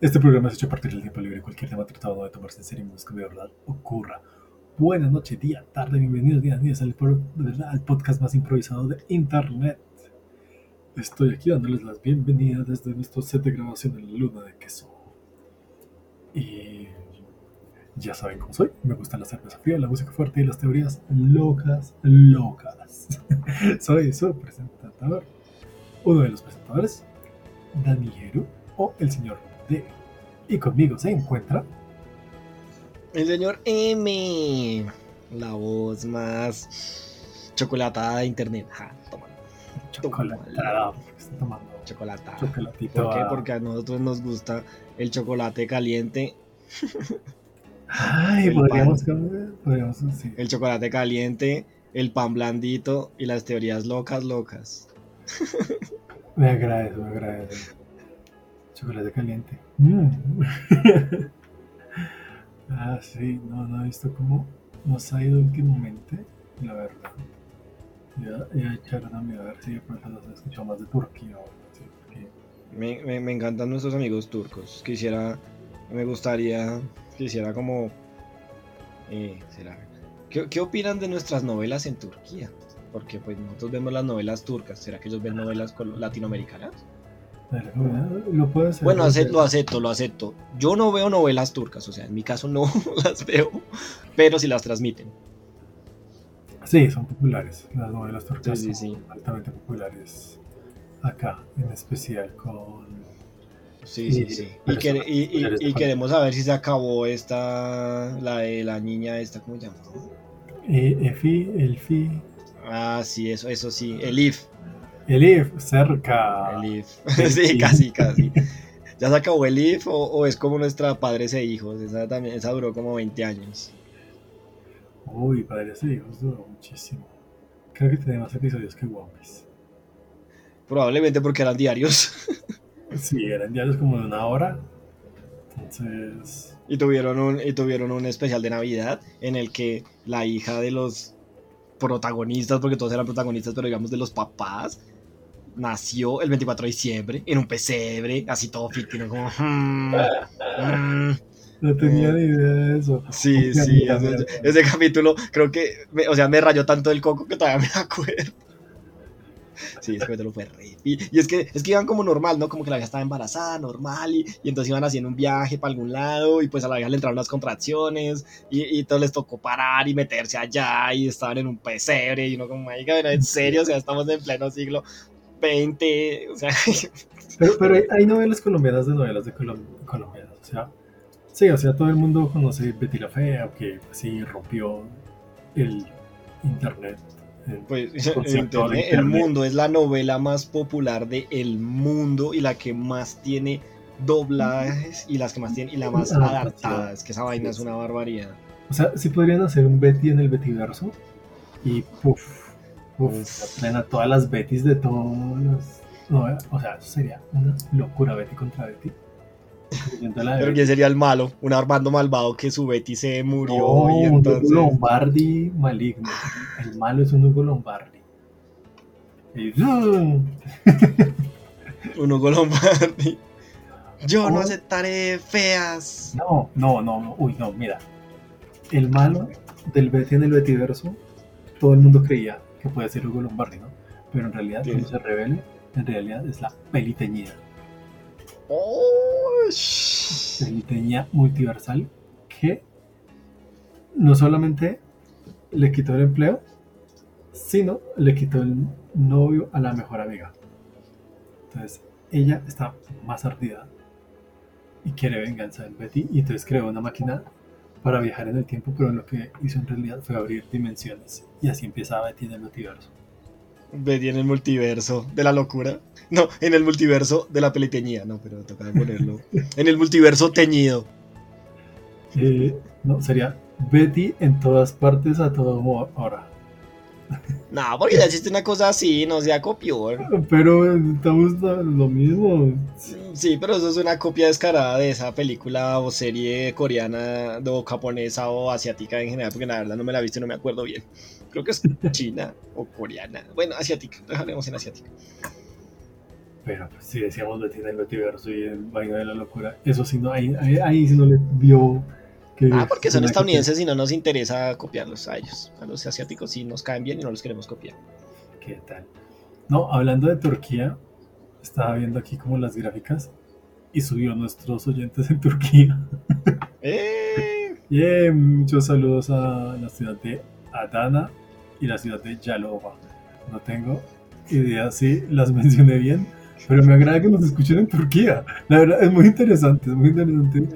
Este programa es hecho a partir del tiempo libre. Cualquier tema tratado no debe tomarse en serio, menos que de verdad ocurra. Buenas noches, día, tarde, bienvenidos días, días al, de podcast más improvisado de Internet. Estoy aquí dándoles las bienvenidas desde nuestro set de grabación en la luna de queso. Y ya saben cómo soy. Me gusta la cerveza fría, la música fuerte y las teorías locas, locas. soy su presentador, uno de los presentadores, Danijero o el señor Y conmigo se encuentra El señor M. La voz más chocolatada de internet. Ja, toma. Chocolatada. tomando Chocolatada. chocolatito. ¿Por qué? Porque a nosotros nos gusta el chocolate caliente. Ay, el podríamos, podríamos sí. El chocolate caliente, el pan blandito y las teorías locas, locas. Me agradezco, me agradezco. Chocolate caliente. Mm. ah, sí, no, no he visto cómo nos ha ido últimamente, la verdad. Ya, ya echaron a mí a ver si de pronto nos han escuchado más de Turquía así, porque Me, me- me encantan nuestros amigos turcos. Quisiera, me gustaría, quisiera como... eh, será- ¿Qué, qué opinan de nuestras novelas en Turquía? Porque pues nosotros vemos las novelas turcas. ¿Será que ellos ven novelas latinoamericanas? Bueno, lo puedo hacer. Bueno, porque- ace- lo acepto, lo acepto. Yo no veo novelas turcas, o sea, en mi caso no las veo, pero sí las transmiten. Sí, son populares. Las novelas turcas Sí, sí, son altamente populares acá, en especial con. Sí, sí, sí. Y, queremos saber si se acabó esta, la de la niña esta, ¿cómo se llama? Eh, Efi, Elfi, Ah, sí, eso, eso sí, el IF. Elif, cerca. El IF. sí, casi, casi. ¿Ya se acabó el IF o, o es como nuestra padres e hijos? Esa, también, esa duró como 20 años. Uy, padres e hijos duró muchísimo. Creo que tiene más episodios que One Piece. Probablemente porque eran diarios. Sí, eran diarios como de una hora. Entonces. Y tuvieron un, y tuvieron un especial de Navidad en el que la hija de los protagonistas, porque todos eran protagonistas, pero digamos de los papás, nació el 24 de diciembre en un pesebre, así todo ficticio, como... "Hmm, mm". No tenía Eh, ni idea de eso. Sí, sí, ese, ese capítulo creo que, me- o sea, me rayó tanto el coco que todavía me acuerdo. Sí, ese capítulo fue re... Y, y es que es que iban como normal, ¿no? Como que la vieja estaba embarazada, normal, y, y entonces iban haciendo un viaje para algún lado, y pues a la vieja le entraron las contracciones, y, y entonces les tocó parar y meterse allá, y estaban en un pesebre, y uno como, pero en serio, o sea, estamos en pleno siglo XX, o sea... Pero, pero hay, hay novelas colombianas de novelas de colom- colombianas. O sea, sí, o sea, todo el mundo conoce Betty la Fea, que pues, sí rompió el internet. Pues el, internet, internet. Mundo es la novela más popular del el mundo y la que más tiene doblajes y las que más tiene y la más Ah, adaptada. Es que esa vaina es una barbaridad. O sea, sí podrían hacer un Betty en el Bettyverso y puff, Uf. plena todas las Bettys de todos los. No, o sea, eso sería una locura Betty contra Betty. Pero. ¿quién sería el malo? Un Armando malvado que su Betty se murió No, y un entonces... Hugo Lombardi maligno. El malo es un Hugo Lombardi. Y, ¡zum! Un Hugo Lombardi. Yo no Oh. aceptaré feas. No, no, no, no, uy, no, mira. El malo del Betty en el Bettyverso, todo el mundo creía que puede ser Hugo Lombardi, ¿no? Pero en realidad, Sí. cuando se revele, en realidad es la peliteñida. Oh, Peliteñida multiversal que no solamente le quitó el empleo, sino le quitó el novio a la mejor amiga. Entonces, ella está más ardida y quiere venganza del Betty y entonces creó una máquina para viajar en el tiempo, pero lo que hizo en realidad fue abrir dimensiones y así empieza Betty en el multiverso. Betty en el multiverso de la locura. No, en el multiverso de la peliteñía. No, pero toca ponerlo. En el multiverso teñido. Eh, no, sería Betty en todas partes a todo mo- hora. No, porque ya existe una cosa así, no sea copión. Pero estamos lo mismo. Sí, pero eso es una copia descarada de esa película o serie coreana o japonesa o asiática en general, porque la verdad no me la he visto y no me acuerdo bien. Creo que es china o coreana. Bueno, asiática, dejaremos en asiática. Pero pues si decíamos Betty del Betiverso y el Vaina de la Locura, eso sí no, ahí, ahí, ahí sí no le vio que... Ah, porque son que estadounidenses y no nos interesa copiarlos a ellos. A los asiáticos sí nos caen bien y no los queremos copiar. ¿Qué tal? No, hablando de Turquía, estaba viendo aquí como las gráficas y subió nuestros oyentes en Turquía. ¡Eh! Yeah, muchos saludos a la ciudad de Adana y la ciudad de Yalova. No tengo idea si las mencioné bien, pero me agrada que nos escuchen en Turquía. La verdad es muy interesante, es muy interesante.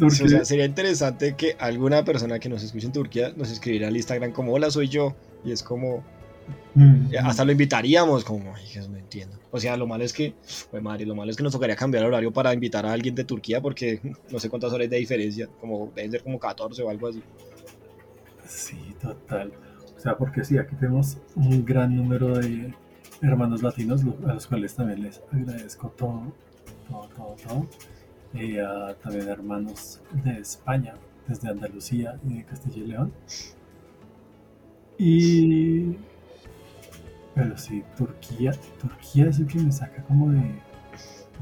O sea, sería interesante que alguna persona que nos escuche en Turquía nos escribiera al Instagram como hola soy yo y es como Mm, eh, hasta lo invitaríamos como ay Dios, no entiendo o sea lo malo es que pues madre lo malo es que nos tocaría cambiar el horario para invitar a alguien de Turquía porque no sé cuántas horas de diferencia como deben ser como 14 o algo así Sí, total. O sea, porque sí, aquí tenemos un gran número de hermanos latinos, a los cuales también les agradezco todo, todo, todo, todo. Y también hermanos de España, desde Andalucía y de Castilla y León. Y... Pero sí, Turquía, Turquía es el que me saca como de...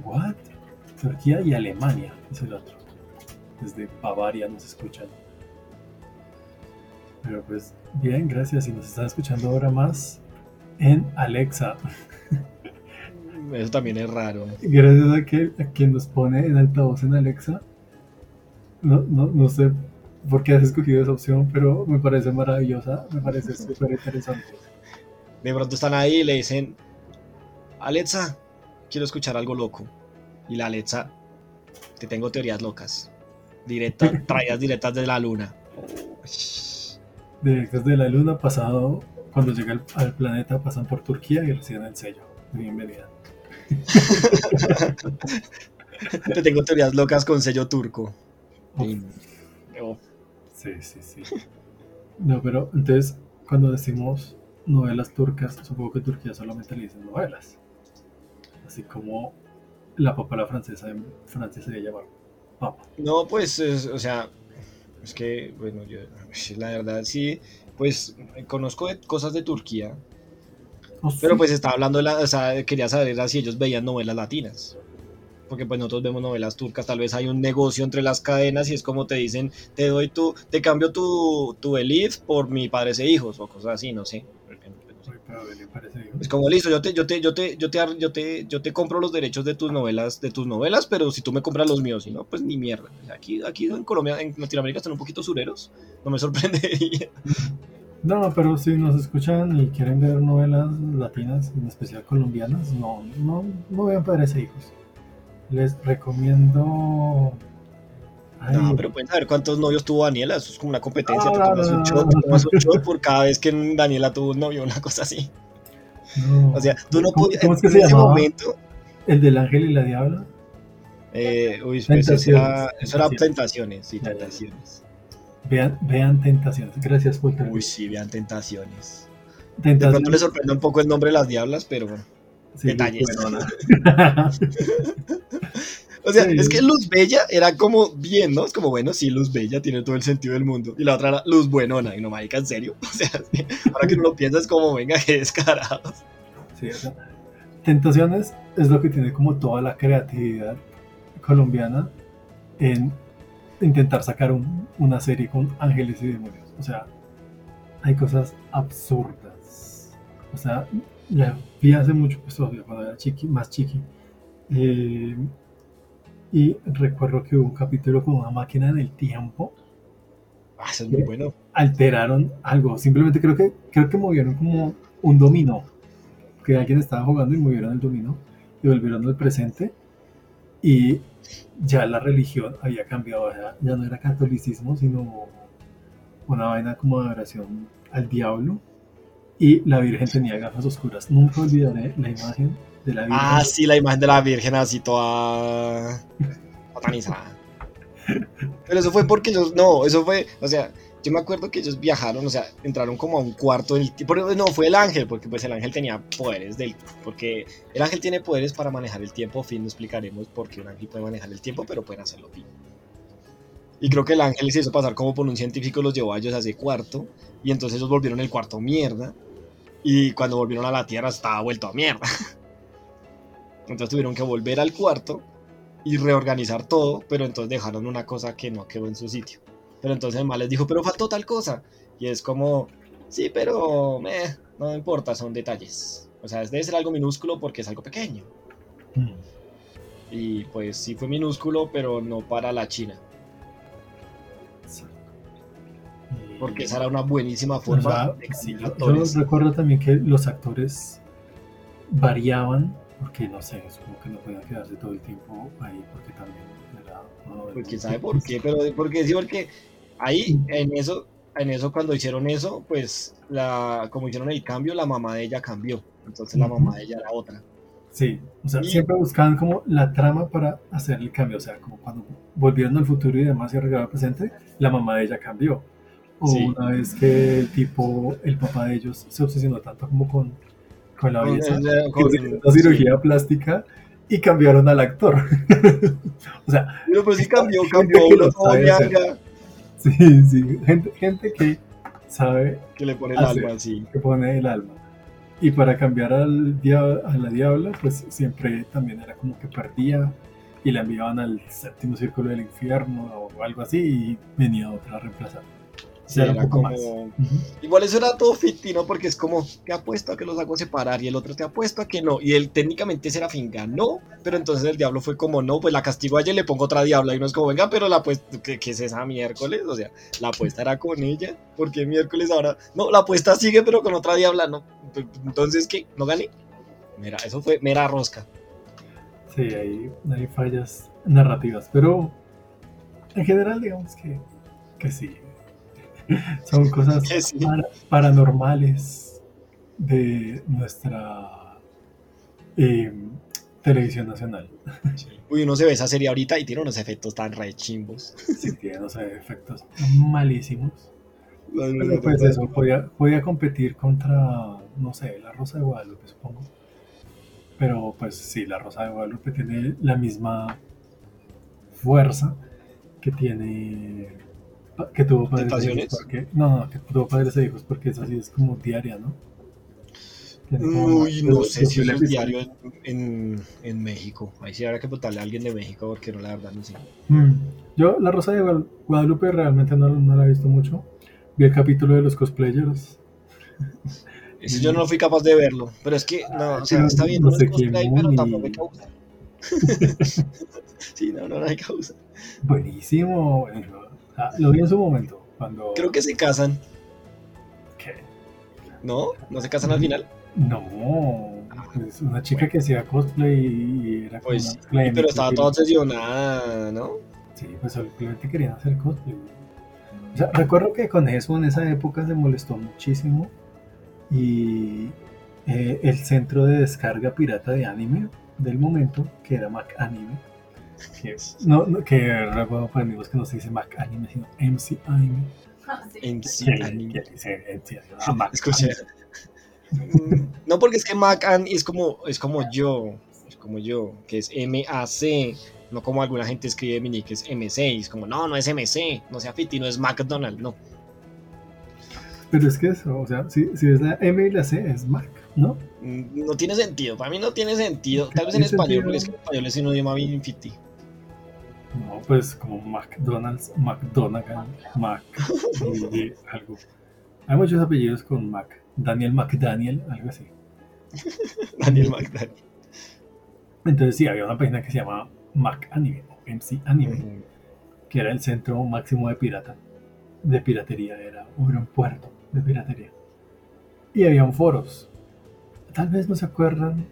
¿What? Turquía y Alemania es el otro. Desde Bavaria nos escuchan. Pero pues bien, gracias. Y nos están escuchando ahora más en Alexa. eso también es raro Gracias a, que, a quien nos pone en altavoz en Alexa. No, no, no sé por qué has escogido esa opción, pero me parece maravillosa, me parece súper interesante. de pronto están ahí y le dicen Alexa quiero escuchar algo loco y la Alexa te tengo teorías locas directa traídas directas de la luna Directos de la luna, pasado, cuando llega al, al planeta, pasan por Turquía y reciben el sello. Bienvenida. te tengo teorías locas con sello turco Sí, sí, sí. No, pero entonces, cuando decimos novelas turcas, supongo que Turquía solamente le dicen novelas. Así como la papa a la francesa en Francia se le llama papa. No, pues, es- o sea, es que, bueno, yo, la verdad sí, pues, conozco de- cosas de Turquía, Oh, pero pues estaba hablando, de la, o sea, quería saber si ellos veían novelas latinas. Porque pues nosotros vemos novelas turcas, tal vez hay un negocio entre las cadenas y es como te dicen, te doy tu, te cambio tu, tu elite por mi padres e hijos, o cosas así, no sé. Pues. Es como listo, yo te, yo te, yo te, yo te, yo te, yo te compro los derechos de tus novelas, de tus novelas, pero si tú me compras los míos, si no, pues ni mierda. Aquí, aquí en Colombia, en Latinoamérica están un poquito sureros, no me sorprendería. No, pero si nos escuchan y quieren ver novelas latinas, en especial colombianas, no, no, no vean Padres e Hijos. Les recomiendo... Ay, No, pero pueden saber cuántos novios tuvo Daniela, eso es como una competencia, Ah, tomas un shot, tú tomas un shot por cada vez que Daniela tuvo un novio, una cosa así. no. O sea, tú no ¿Cómo- podías, ¿Cómo es que en se ese llamaba? momento, El del ángel y la diabla. eh, uy, pues eso era, eso era Tentaciones. sí, tentaciones. Vean, vean Tentaciones. Gracias por terminar. Uy, sí, vean tentaciones. De pronto Tentaciones. le sorprende un poco el nombre de las diablas, pero bueno. Sí, detalles. buenona. O sea, Sí. es que Luz Bella era como bien, ¿no? Es como, bueno, sí, Luz Bella tiene todo el sentido del mundo. Y la otra era Luz Buenona. Y no, marica, ¿en serio? O sea, ahora que no lo piensas, como, venga, qué descarados. Sí, o sea, Tentaciones es lo que tiene como toda la creatividad colombiana en intentar sacar un- una serie con ángeles y demonios. O sea, hay cosas absurdas. O sea, la vi hace mucho, pues todavía cuando era chiqui, más chiqui. Eh, y recuerdo que hubo un capítulo con una máquina del tiempo Ah, eso es muy bueno. alteraron algo. Simplemente creo que creo que movieron como un dominó. Que alguien estaba jugando y movieron el dominó y volvieron al presente. Y ya la religión había cambiado. Ya, ya no era catolicismo, sino una vaina como de adoración al diablo. Y la Virgen tenía gafas oscuras. Nunca olvidaré la imagen de la Virgen. Ah, sí, la imagen de la Virgen así toda satanizada. Pero eso fue porque ellos, no, eso fue, o sea, yo me acuerdo que ellos viajaron, o sea, entraron como a un cuarto del tiempo. No, fue el ángel, porque pues el ángel tenía poderes del, porque el ángel tiene poderes para manejar el tiempo, fin, no explicaremos por qué un ángel puede manejar el tiempo, pero pueden hacerlo fin. Y creo que el ángel se hizo pasar como por un científico, los llevó a ellos a ese cuarto, y entonces ellos volvieron el cuarto mierda, y cuando volvieron a la Tierra estaba vuelto a mierda. Entonces tuvieron que volver al cuarto y reorganizar todo, pero entonces dejaron una cosa que no quedó en su sitio. Pero entonces mal les dijo, pero faltó tal cosa. Y es como, sí, pero meh, no importa, son detalles. O sea, debe ser algo minúsculo porque es algo pequeño. Mm. Y pues sí fue minúsculo, pero no para la China. Sí. Porque Y- esa era una buenísima o forma sea, de sí, yo, recuerdo también que los actores variaban, porque no sé, supongo que no podían quedarse todo el tiempo ahí, porque también era. de Pues quién sabe por qué, pero porque sí, porque ahí en eso, en eso cuando hicieron eso, pues la, como hicieron el cambio, la mamá de ella cambió. Entonces la mamá de ella era otra. Sí, o sea, Y- siempre buscaban como la trama para hacer el cambio, o sea, como cuando volvieron al futuro y demás y arreglaron el presente, la mamá de ella cambió. O Sí. una vez que el tipo, el papá de ellos se obsesionó tanto como con, con la belleza, con- una cirugía plástica y cambiaron al actor. o sea, Pero pues sí cambió, cambió uno todo ñanga, sí, sí, gente, gente que sabe que le pone el alma así. que pone el alma. Y para cambiar al dia- a la diabla, pues siempre también era como que perdía y la enviaban al séptimo círculo del infierno o algo así y venía otra a reemplazar. Sí, era un era poco como... más. Igual eso era todo ficti, ¿no? Porque es como, te apuesto a que los hago separar y el otro te apuesto a que no. Y él técnicamente Serafín ganó, pero entonces el diablo fue como, no, pues la castigo a ella y le pongo otra diabla. Y uno es como, venga, pero la apuesta, ¿qué, qué es esa miércoles? O sea, la apuesta era con ella, porque miércoles ahora, no, la apuesta sigue, pero con otra diabla, no. Entonces, ¿qué? ¿No gané? Mira, eso fue mera rosca. Sí, hay, hay fallas narrativas, pero en general digamos que, que sí. Son cosas Que sí. para- paranormales de nuestra eh, televisión nacional. Uy, uno se ve esa serie ahorita y tiene unos efectos tan re chimbos. Sí, tiene, no sé, efectos malísimos. Pues eso, podía, podía competir contra, no sé, la Rosa de Guadalupe, supongo. Pero pues sí, la Rosa de Guadalupe tiene la misma fuerza que tiene que tuvo padres e hijos porque no, no, que tuvo padres e hijos porque eso sí es como diaria, ¿no? Uy, no sé si es episodios. diario en, en, en México. Ahí sí habrá que preguntarle a alguien de México porque no, la verdad no sé. Mm. Yo la Rosa de Guad- Guadalupe realmente no, no la he visto mucho. Vi el capítulo de los cosplayers. Eso yo no fui capaz de verlo. Pero es que, no, o sea, está bien, no no, sé es cosplay, pero tampoco hay causa. sí, no, no, no hay causa. Buenísimo. bueno, ah, lo vi en su momento. Cuando. Creo que se casan, ¿Qué? ¿no? ¿No se casan al final? No. pues una chica que hacía cosplay y era como Pues una de pero estaba toda obsesionada, ¿no? Sí, pues simplemente querían hacer cosplay. O sea, recuerdo que con eso en esa época se molestó muchísimo y eh, el centro de descarga pirata de anime del momento, que era Mac Anime, no, no, que recuerdo para amigos que no se dice Mac Anime, sino MC Anime. Ah, sí. En sí, que- anime. que dice MC. Anime. Mm, No, porque es que Mac and es como, es como yo, es como yo, que es M-A-C, no como alguna gente escribe mini, que es M6, es como, no, no es MC, no sea Fiti, no es McDonald's, no. Pero es que eso, o sea, si, si ves la M y la C es Mac, ¿no? Mm, No tiene sentido, para mí no tiene sentido, tal vez en español, sentido. porque es que en español es un idioma bien Fiti. No, pues como McDonald's, McDonald's, Mac y, algo. Hay muchos apellidos con Mac. Daniel McDaniel, algo así. Daniel McDaniel. Entonces sí, había una página que se llamaba Mac Anime, o MC Anime, que era el centro máximo de pirata, de piratería, era, era un puerto de piratería. Y habían foros. Tal vez no se acuerdan.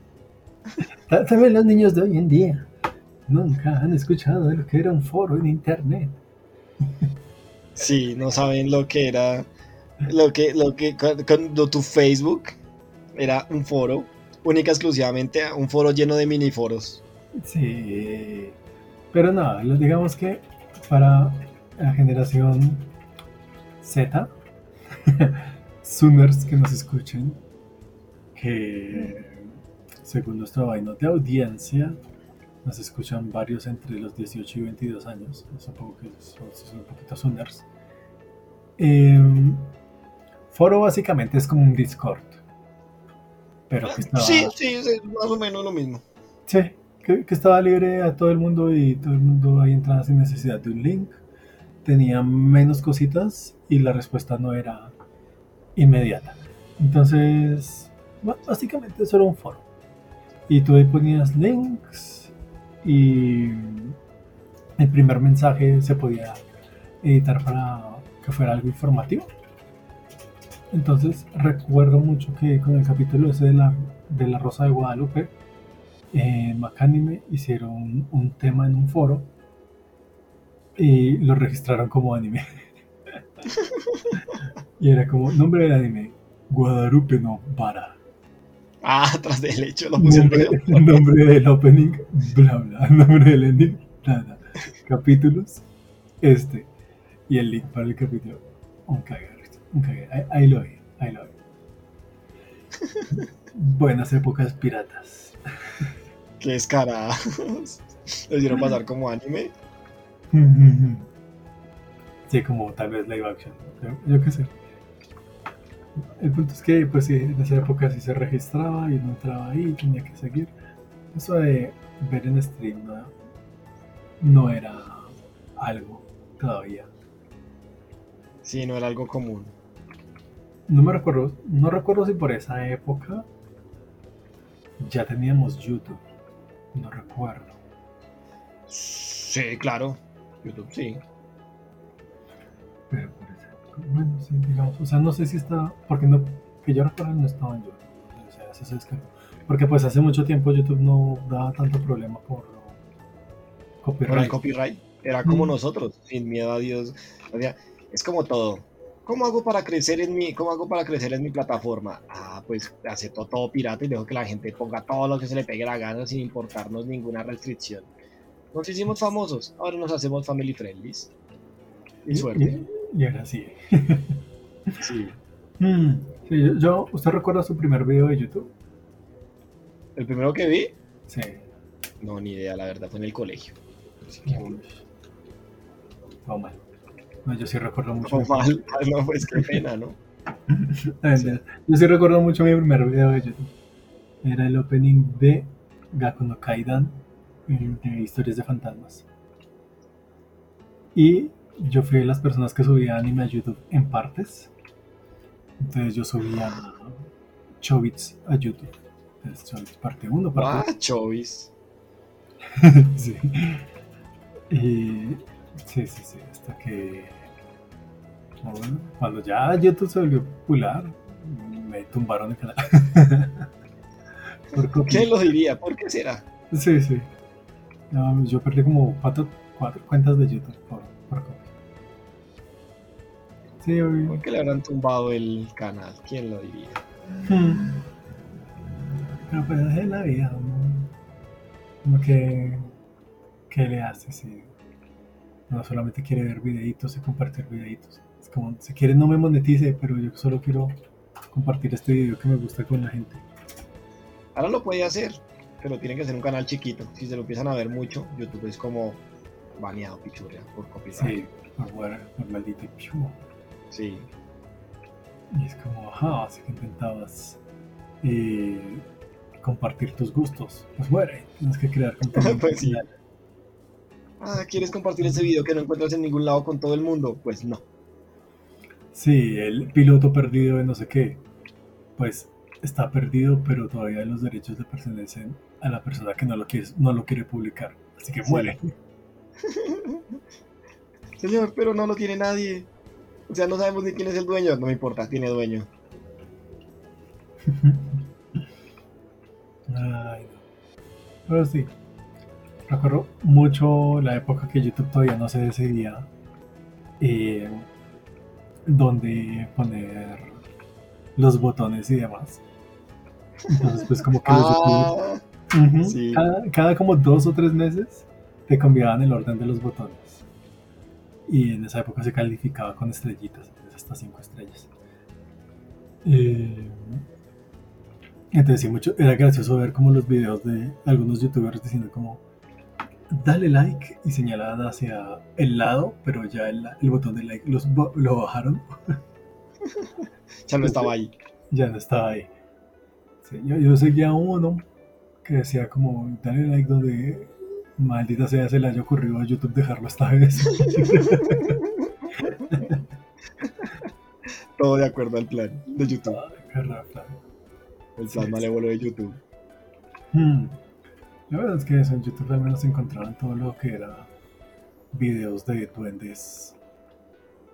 Tal, tal vez los niños de hoy en día nunca han escuchado de lo que era un foro en internet. Sí, no saben lo que era, lo que, lo que, cu- cuando tu Facebook era un foro, única exclusivamente un foro lleno de miniforos. Sí, pero no, lo- digamos que para la generación Z, Zoomers que nos escuchen, que según nuestro vaino de audiencia, nos escuchan varios entre los 18 y 22 años, supongo que son, son un poquito Zoomers. Em, foro básicamente es como un Discord, pero que está, Sí, sí, es más o menos lo mismo. Sí, que, que estaba libre a todo el mundo y todo el mundo ahí entraba sin necesidad de un link. Tenía menos cositas y la respuesta no era inmediata. Entonces, básicamente eso era un foro. Y tú ahí ponías links y el primer mensaje se podía editar para que fuera algo informativo. Entonces recuerdo mucho que con el capítulo ese de la, de la Rosa de Guadalupe, en Macánime hicieron un tema en un foro y lo registraron como anime. y era como, nombre del anime, Guadalupe no para. Ah, tras del hecho lo puse el Nombre, video. nombre del opening, bla bla. Nombre del ending, nada. Capítulos, este. Y el link para el capítulo. Un cagar, un cagar. Ahí, ahí lo vi, ahí lo vi. Buenas épocas piratas. Qué descarados. Lo hicieron pasar como anime. Sí, como tal vez live action. Yo, yo qué sé. El punto es que, pues sí, en esa época sí se registraba y no entraba ahí, tenía que seguir. Eso de ver en stream no, no era algo todavía. Sí, no era algo común. No me recuerdo, no recuerdo si por esa época ya teníamos YouTube. No recuerdo. Sí, claro. YouTube, sí. Pero bueno, sí, digamos. O sea, no sé si está, porque no, que yo recuerdo no estaba en YouTube. O sea, eso se descargó. Porque pues hace mucho tiempo YouTube no daba tanto problema por lo Por el copyright. copyright. Era como Mm. nosotros, sin miedo a Dios. O sea, es como todo. ¿Cómo hago para crecer en mi, cómo hago para crecer en mi plataforma? Ah, pues acepto todo pirata y dejo que la gente ponga todo lo que se le pegue la gana sin importarnos ninguna restricción. Nos hicimos famosos, ahora nos hacemos family friendlies. Y suerte. Y, ahora sí. Sí. Mm, sí, yo, ¿Usted recuerda su primer video de YouTube? El primero que vi, Sí. no, ni idea, la verdad, fue en el colegio. Así que. Todo mal. No, yo sí recuerdo mucho. como mal, Ay, no, pues qué pena, ¿no? Ah, Sí. Yo sí recuerdo mucho mi primer video de YouTube. Era el opening de Gaku no Kaidan, de historias de fantasmas. Y yo fui de las personas que subía anime a YouTube en partes. Entonces yo subía Chobits a YouTube. Entonces Chobits parte 1, parte Ah, Chovis. 2. sí. Y sí, sí, sí, hasta que bueno, cuando ya YouTube se volvió popular, me tumbaron el canal. Por. ¿Quién lo diría? ¿Por qué será? Sí, sí. No, yo perdí como cuatro, cuatro cuentas de YouTube por, por. Sí, obvio. ¿Por qué le habrán tumbado el canal? ¿Quién lo diría? Hmm. Pero pues es la vida, ¿no? Como que, ¿qué le hace si no solamente quiere ver videitos y compartir videitos? Es como, si quiere no me monetice, pero yo solo quiero compartir este video que me gusta con la gente. Ahora lo puede hacer, pero tiene que ser un canal chiquito. Si se lo empiezan a ver mucho, YouTube es como baneado, pichurria, por copyright. Sí, por, por maldito piu. Sí. Y es como, ajá, así que intentabas eh, compartir tus gustos. Pues bueno, tienes que crear contenido. Pues sí. Ah, ¿quieres compartir ese video que no encuentras en ningún lado con todo el mundo? Pues no. Sí, el piloto perdido de no sé qué. Pues está perdido, pero todavía los derechos le pertenecen a la persona que no lo quiere, no lo quiere publicar. Así que Sí. muere. Señor, pero no lo tiene nadie. O sea, no sabemos ni quién es el dueño. No me importa, tiene dueño. Ay, no. Pero sí. Recuerdo mucho la época que YouTube todavía no se decidía eh, dónde poner los botones y demás. Entonces, pues como que los Ah, Ujú. Sí. cada, cada como dos o tres meses te cambiaban el orden de los botones. Y en esa época se calificaba con estrellitas, entonces hasta cinco estrellas. Eh, entonces sí, mucho, era gracioso ver como los videos de algunos youtubers diciendo como dale like y señalaban hacia el lado, pero ya el, el botón de like los, lo bajaron, ya no estaba ahí. ya no estaba ahí. Sí, yo, yo seguía uno que decía como, dale like donde maldita sea se le haya ocurrido a YouTube dejarlo esta vez. Todo de acuerdo al plan de YouTube. El plan sí. malévolo de YouTube. Hmm. La verdad es que eso en YouTube al menos encontraban todo lo que era videos de duendes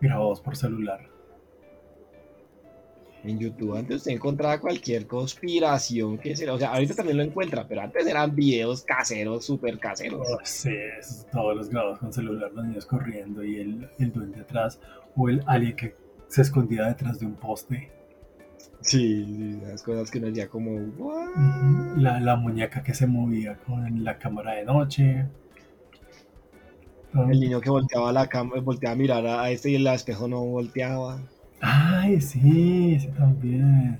grabados por celular. En YouTube antes usted encontraba cualquier conspiración que sea. O sea, ahorita también lo encuentra, pero antes eran videos caseros, súper caseros. Oh, sí, todos los grabados con celular, los niños corriendo y el, el duende atrás, o el alien que se escondía detrás de un poste, Sí, sí, esas cosas que uno decía como, "What?". la, la muñeca que se movía con la cámara de noche. El niño que volteaba la cama, volteaba a mirar a este y el espejo no volteaba. Ay, sí, ese también.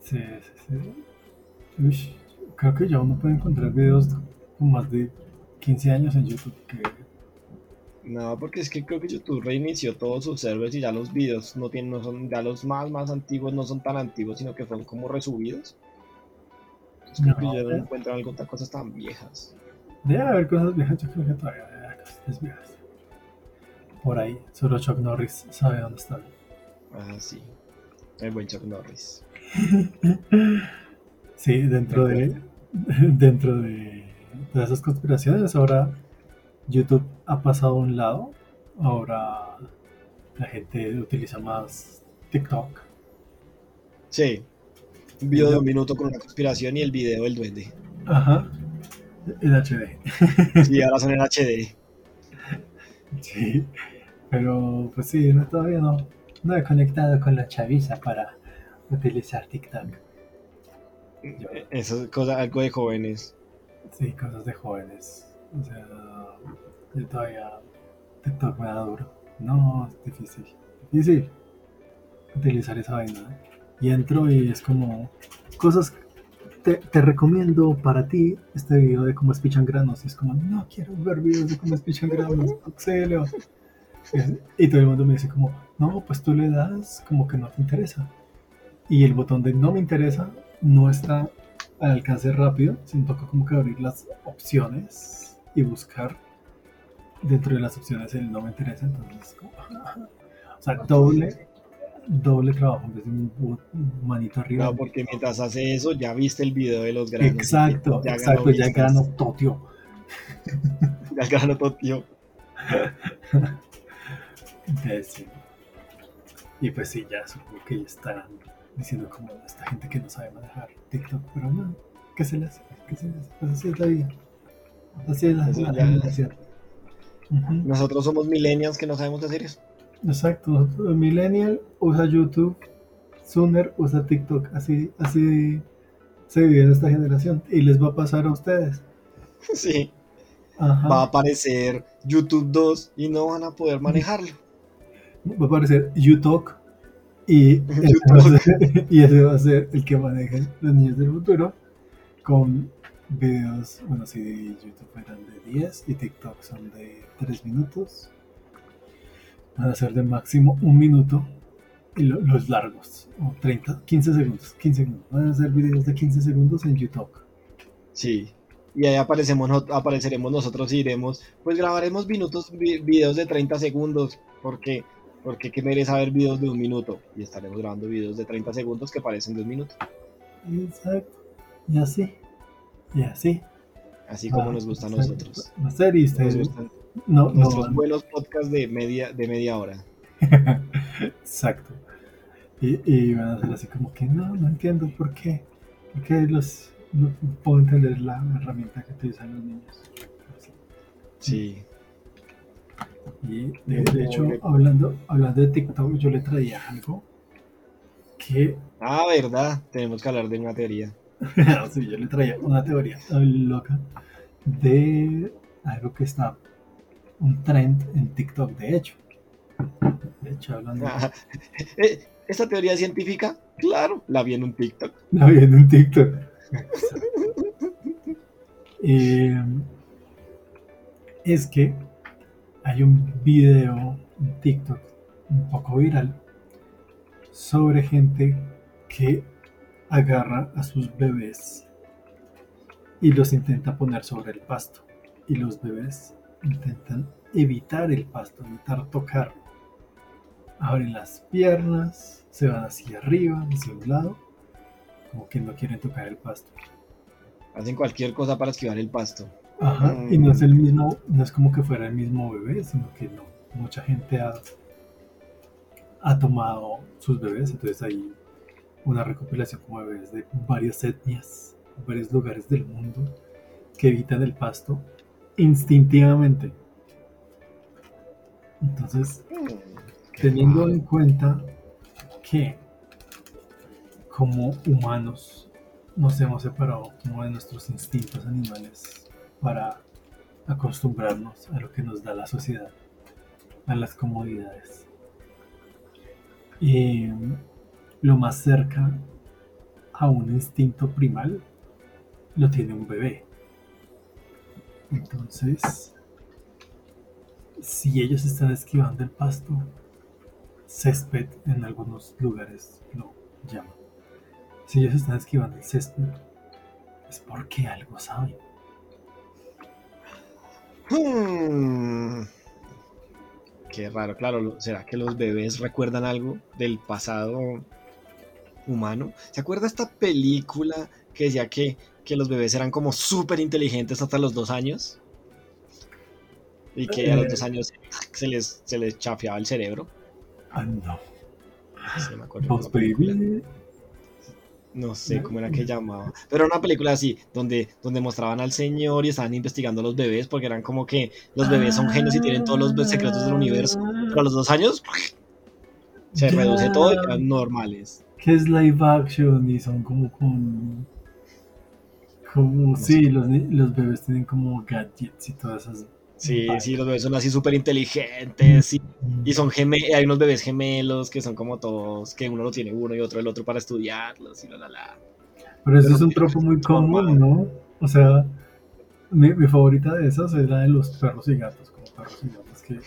Sí, sí, sí. Ush, creo que ya uno puede encontrar videos con más de 15 años en YouTube que... No, porque es que creo que YouTube reinició todos sus servers y ya los videos no tienen, no son, ya los más, más antiguos no son tan antiguos, sino que fueron como resubidos. Entonces creo No, que ya no eh. encuentran algo tan cosas tan viejas. Debe haber cosas viejas, yo creo que todavía debe haber cosas viejas. Por ahí, solo Chuck Norris sabe dónde están. Ah, sí. El buen Chuck Norris. Sí, dentro de, dentro de, de esas conspiraciones, ahora YouTube ha pasado a un lado. Ahora la gente utiliza más TikTok. Sí. Un video de un minuto con una conspiración y el video del duende. Ajá. En HD. Sí, ahora son en HD. Sí. Pero pues sí, no, todavía no. No he conectado con la chaviza para utilizar TikTok. Eso es cosa, algo de jóvenes. Sí, cosas de jóvenes. O sea, yo todavía TikTok me da duro. No, es difícil. Difícil utilizar esa vaina. Y entro y es como cosas. Te, te recomiendo para ti este video de cómo espichan granos. Y es como, no quiero ver videos de cómo espichan granos. Auxilio. Y todo el mundo me dice como, no, pues tú le das como que no te interesa. Y el botón de no me interesa no está al alcance rápido, sino toca como que abrir las opciones y buscar dentro de las opciones el no me interesa. Entonces, como, o sea, doble, doble trabajo en vez de un manito arriba. No, porque mientras hace eso ya viste el video de los granos. exacto, Ya exacto, ganó ya gano totio. Ya ganó todo, sí. Y pues sí, ya supongo que ya estarán diciendo como esta gente que no sabe manejar TikTok, pero no, ¿qué se le hace? ¿Qué se le hace? Pues así es la vida. Así es la, ya- generación. Ujú. Nosotros somos millennials que no sabemos hacer eso. Exacto, nosotros- Millennial usa YouTube, Sooner usa TikTok, así, así se en esta generación y les va a pasar a ustedes. Sí. Ajá. Va a aparecer YouTube 2 y no van a poder manejarlo. Va a aparecer YouTube y ese, y ese va a ser el que manejen los niños del futuro con videos, bueno, si YouTube eran de 10 y TikTok son de 3 minutos, van a ser de máximo un minuto y lo- los largos, o 30, 15 segundos, 15 segundos, van a ser videos de 15 segundos en YouTube. Sí. Y ahí aparecemos, apareceremos nosotros y diremos, pues grabaremos minutos, vi- videos de 30 segundos, porque porque qué merece ver videos de un minuto y estaremos grabando videos de 30 segundos que parecen de un minuto, Exacto, y así, y así. así como Ah, nos gusta a nosotros. Va a ser y Nos gustan no, nuestros buenos podcasts de media, de media hora. Exacto. Y, y van a ser así como que no, no entiendo por qué. ¿Por qué los, no puedo entender la herramienta que utilizan los niños? Sí. Y de, de hecho, hablando, hablando de TikTok, yo le traía algo que, Ah, verdad, tenemos que hablar de una teoría. sí, yo le traía una teoría loca de algo que está un trend en TikTok, de hecho. De hecho, hablando Ah, eh, ¿Esta teoría científica? Claro, la vi en un TikTok. La vi en un TikTok. Eh, es que hay un video en TikTok un poco viral sobre gente que agarra a sus bebés y los intenta poner sobre el pasto. Y los bebés intentan evitar el pasto, evitar tocar. Abren las piernas, se van hacia arriba, hacia un lado, como que no quieren tocar el pasto. Hacen cualquier cosa para esquivar el pasto. Ajá, y no es el mismo, no es como que fuera el mismo bebé, sino que no. Mucha gente ha, ha tomado sus bebés, entonces hay una recopilación como bebés de varias etnias, varios lugares del mundo que evitan el pasto instintivamente. Entonces, teniendo en cuenta que como humanos nos hemos separado como de nuestros instintos animales para acostumbrarnos a lo que nos da la sociedad, a las comodidades. Y lo más cerca a un instinto primal lo tiene un bebé. Entonces, si ellos están esquivando el pasto, césped en algunos lugares lo llaman. Si ellos están esquivando el césped, es porque algo saben. Hmm. Qué raro, claro. ¿Será que los bebés recuerdan algo del pasado humano? ¿Se acuerda esta película que decía que, que los bebés eran como súper inteligentes hasta los dos años? Y que a los dos años se les, se les chafeaba el cerebro. Ah, no. Sí, me acuerdo. No sé cómo era que llamaba. Pero era una película así, donde, donde mostraban al señor y estaban investigando a los bebés, porque eran como que los bebés son genios y tienen todos los secretos del universo. Pero a los dos años se reduce todo y quedan normales. Que es live action y son como con. Como, No sí, los, los bebés tienen como gadgets y todas esas. Sí, Vale. sí, los bebés son así súper inteligentes y, y son geme hay unos bebés gemelos que son como todos, que uno lo tiene uno y otro el otro para estudiarlos y la la la. Pero eso Pero es un tropo muy común, ¿no? O sea, mi, mi favorita de esas es la de los perros y gatos, como perros y gatos, que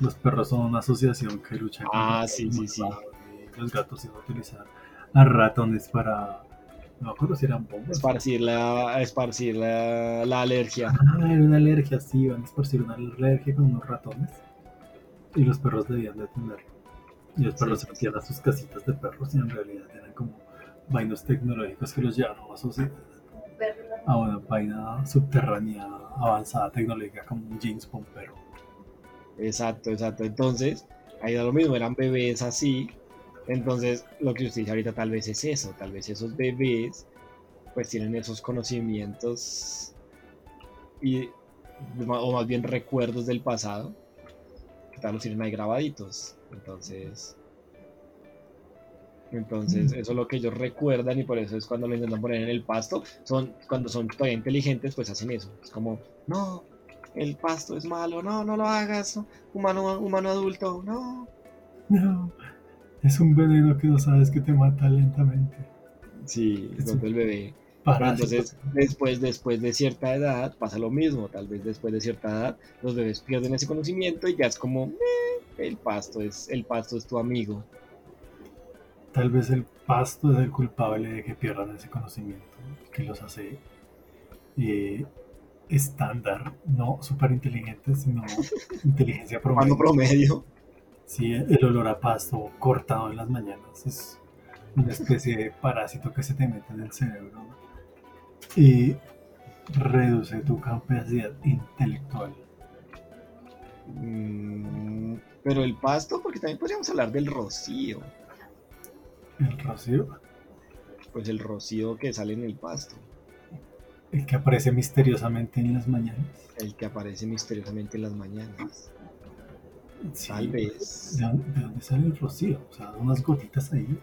los perros son una asociación que lucha Ah, contra sí, sí, sí. los gatos iban a utilizar a ratones para. No me acuerdo si eran bombas. Esparcir la, esparcir la, la alergia. Ah, era una alergia, sí, iban a esparcir una alergia con unos ratones. Y los perros debían detenerlo. Y los perros Sí, se sí, metían a sus casitas de perros y en realidad eran como vainos tecnológicos que los llevaban a a una vaina subterránea avanzada tecnológica como un James Bond perro. Exacto, exacto. Entonces, ahí da lo mismo, eran bebés así. Entonces, lo que usted dice ahorita tal vez es eso, tal vez esos bebés pues tienen esos conocimientos y o más bien recuerdos del pasado que tal los tienen ahí grabaditos. Entonces, entonces Mm. eso es lo que ellos recuerdan y por eso es cuando lo intentan poner en el pasto. Son cuando son todavía inteligentes, pues hacen eso. Es como, no, el pasto es malo, no, no lo hagas, humano, humano adulto, no. No, es un veneno que no sabes que te mata lentamente. Sí, Es cuando el bebé. Pero Parásitos. entonces, después, después de cierta edad, pasa lo mismo. Tal vez después de cierta edad, los bebés pierden ese conocimiento y ya es como, "Eh, el pasto es, el pasto es tu amigo. Tal vez el pasto es el culpable de que pierdan ese conocimiento, que los hace eh, estándar, no súper inteligentes, sino inteligencia promedio. promedio. Sí, el olor a pasto cortado en las mañanas es una especie de parásito que se te mete en el cerebro y reduce tu capacidad intelectual. Mm, pero el pasto, porque también podríamos hablar del rocío. El rocío, Pues el rocío que sale en el pasto. el que aparece misteriosamente en las mañanas. El que aparece misteriosamente en las mañanas. Sí, Tal vez. ¿De dónde, de dónde sale el rocío? O sea, unas gotitas ahí.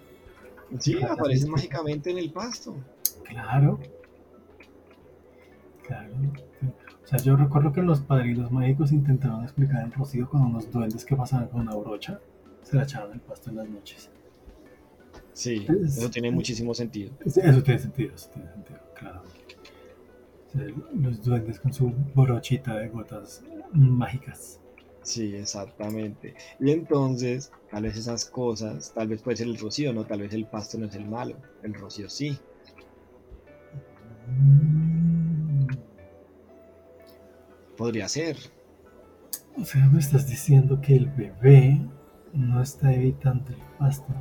Sí, Ojalá aparece sí. mágicamente en el pasto. Claro. Claro. O sea, yo recuerdo que los padrinos mágicos intentaron explicar el rocío con unos duendes que pasaban con una brocha. Se la echaban al pasto en las noches. Sí, Es- eso tiene muchísimo sentido. Eso eso tiene sentido, eso tiene sentido, claro. O sea, los duendes con su brochita de gotas mágicas. Sí, exactamente. Y entonces, tal vez esas cosas, tal vez puede ser el rocío, ¿no? Tal vez el pasto no es el malo, el rocío sí. Podría ser. O sea, me estás diciendo que el bebé no está evitando el pasto,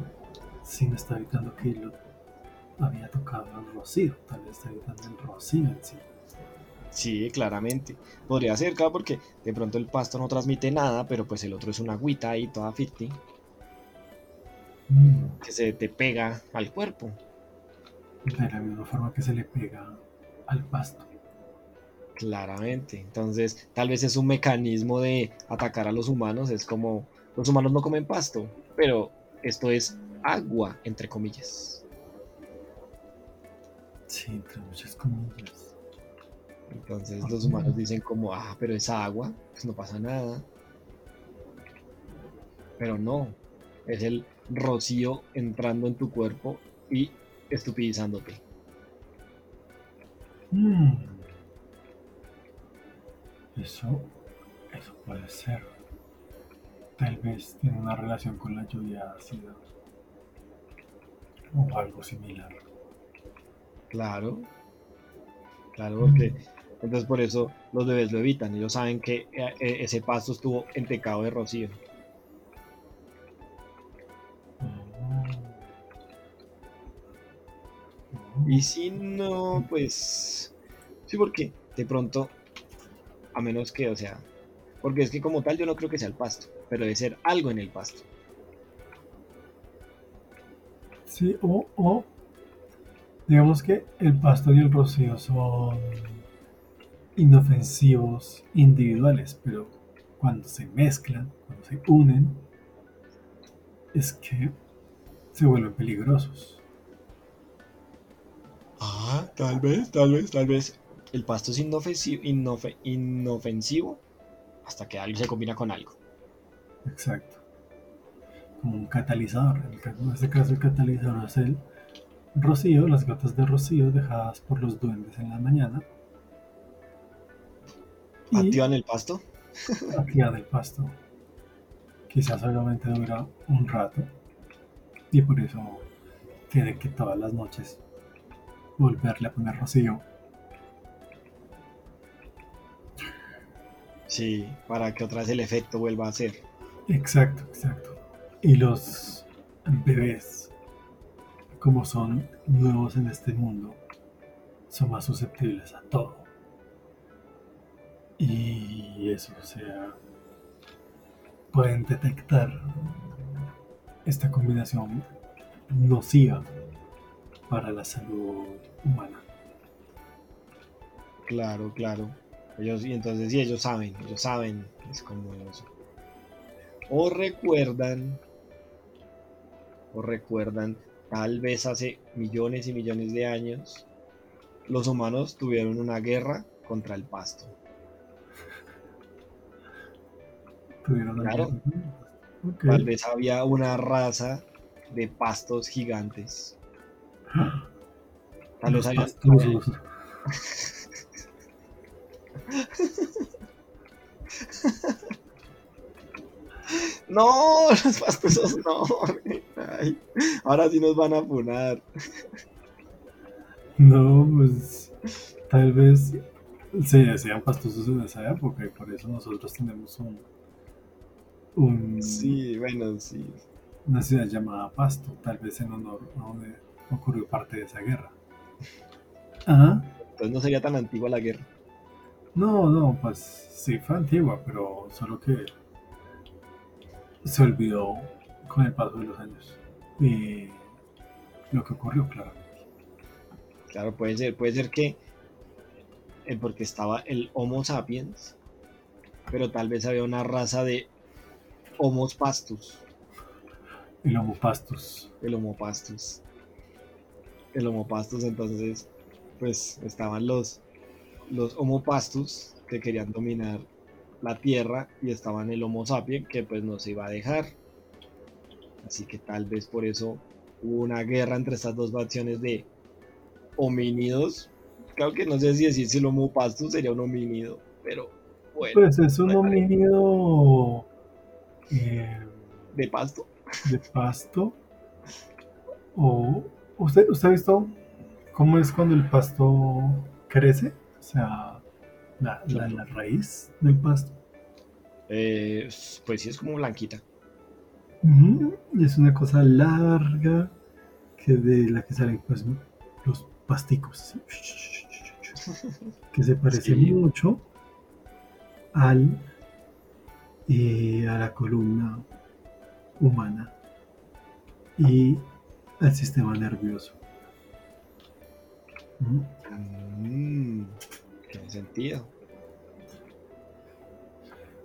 sino está evitando que lo había tocado el rocío. Tal vez está evitando el rocío en sí. Sí, claramente. Podría ser, claro, porque de pronto el pasto no transmite nada, pero pues el otro es una agüita ahí toda ficti Mm, que se te pega al cuerpo. De la misma forma que se le pega al pasto. Claramente. Entonces, tal vez es un mecanismo de atacar a los humanos. Es como, los humanos no comen pasto, pero esto es agua, entre comillas. Sí, entre muchas comillas. Entonces los humanos dicen como, ah, pero es agua, pues no pasa nada. Pero no, es el rocío entrando en tu cuerpo y estupidizándote. Mm. Eso, eso puede ser. Tal vez tiene una relación con la lluvia ácida. O algo similar. Claro. Claro, porque entonces por eso los bebés lo evitan. Ellos saben que eh, eh, ese pasto estuvo entecado de rocío. Y si no, pues sí, porque de pronto, a menos que, o sea, porque es que como tal yo no creo que sea el pasto, pero debe ser algo en el pasto. Sí, o, o digamos que el pasto y el rocío son inofensivos individuales, pero cuando se mezclan, cuando se unen, es que se vuelven peligrosos. Ah, tal vez, tal vez, tal vez. El pasto es inofensivo, inofe- inofensivo hasta que algo se combina con algo. Exacto. Como un catalizador. En, el caso- en este caso, el catalizador es el rocío, las gotas de rocío dejadas por los duendes en la mañana. Activan el pasto. activan el pasto. Quizás solamente dura un rato. Y por eso tienen que todas las noches volverle a poner rocío. Sí, para que otra vez el efecto vuelva a ser. Exacto, exacto. Y los bebés, como son nuevos en este mundo, son más susceptibles a todo. Y eso, o sea, pueden detectar esta combinación nociva para la salud humana. Claro, claro. Ellos, y entonces sí, ellos saben, ellos saben, es como eso. O recuerdan, o recuerdan, tal vez hace millones y millones de años, los humanos tuvieron una guerra contra el pasto. ¿Tuvieron Claro. Tal vez había una raza de pastos gigantes. Tal vez había-. No, los pastosos no. Ay, ahora sí nos van a funar. No, pues tal vez se sean pastosos en esa época y por eso nosotros tenemos un, un- Sí, bueno, sí. una ciudad llamada Pasto, tal vez en honor a donde ocurrió parte de esa guerra. Ajá. Entonces no sería tan antigua la guerra. No, no, pues sí fue antigua, pero solo que se olvidó con el paso de los años. Y lo que ocurrió, claro. Claro, puede ser, puede ser que eh, porque estaba el Homo sapiens, pero tal vez había una raza de Homos pastus, El Homo Pastus. el Homo pastus. El Homo pastus, entonces, pues estaban los, los Homo pastus que querían dominar la tierra y estaban el Homo sapiens que pues no se iba a dejar. Así que tal vez por eso hubo una guerra entre estas dos facciones de homínidos. Creo que no sé si decir si el Homo pastus sería un homínido, pero bueno, Pues es un homínido eh, de pasto. de pasto. O ¿usted, ¿Usted ha visto cómo es cuando el pasto crece? O sea, La, la, la raíz del pasto. Eh, pues sí, es como blanquita. Y Es una cosa larga que de la que salen pues, los pasticos. Que se parece Sí. mucho al eh, a la columna humana y al sistema nervioso. Ujú. Mm, tiene sentido.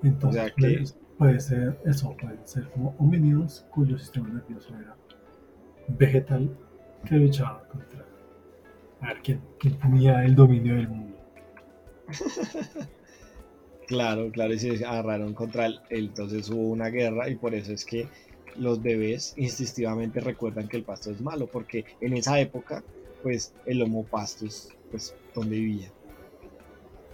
Entonces, O sea que- pues, puede ser eso, pueden ser como homínidos cuyo sistema nervioso era vegetal que luchaban contra. A ver, ¿quién, quién tenía el dominio del mundo? Claro, claro, y se agarraron contra él. Entonces hubo una guerra y por eso es que los bebés instintivamente recuerdan que el pasto es malo, porque en esa época, pues el homo pastus, pues donde vivía.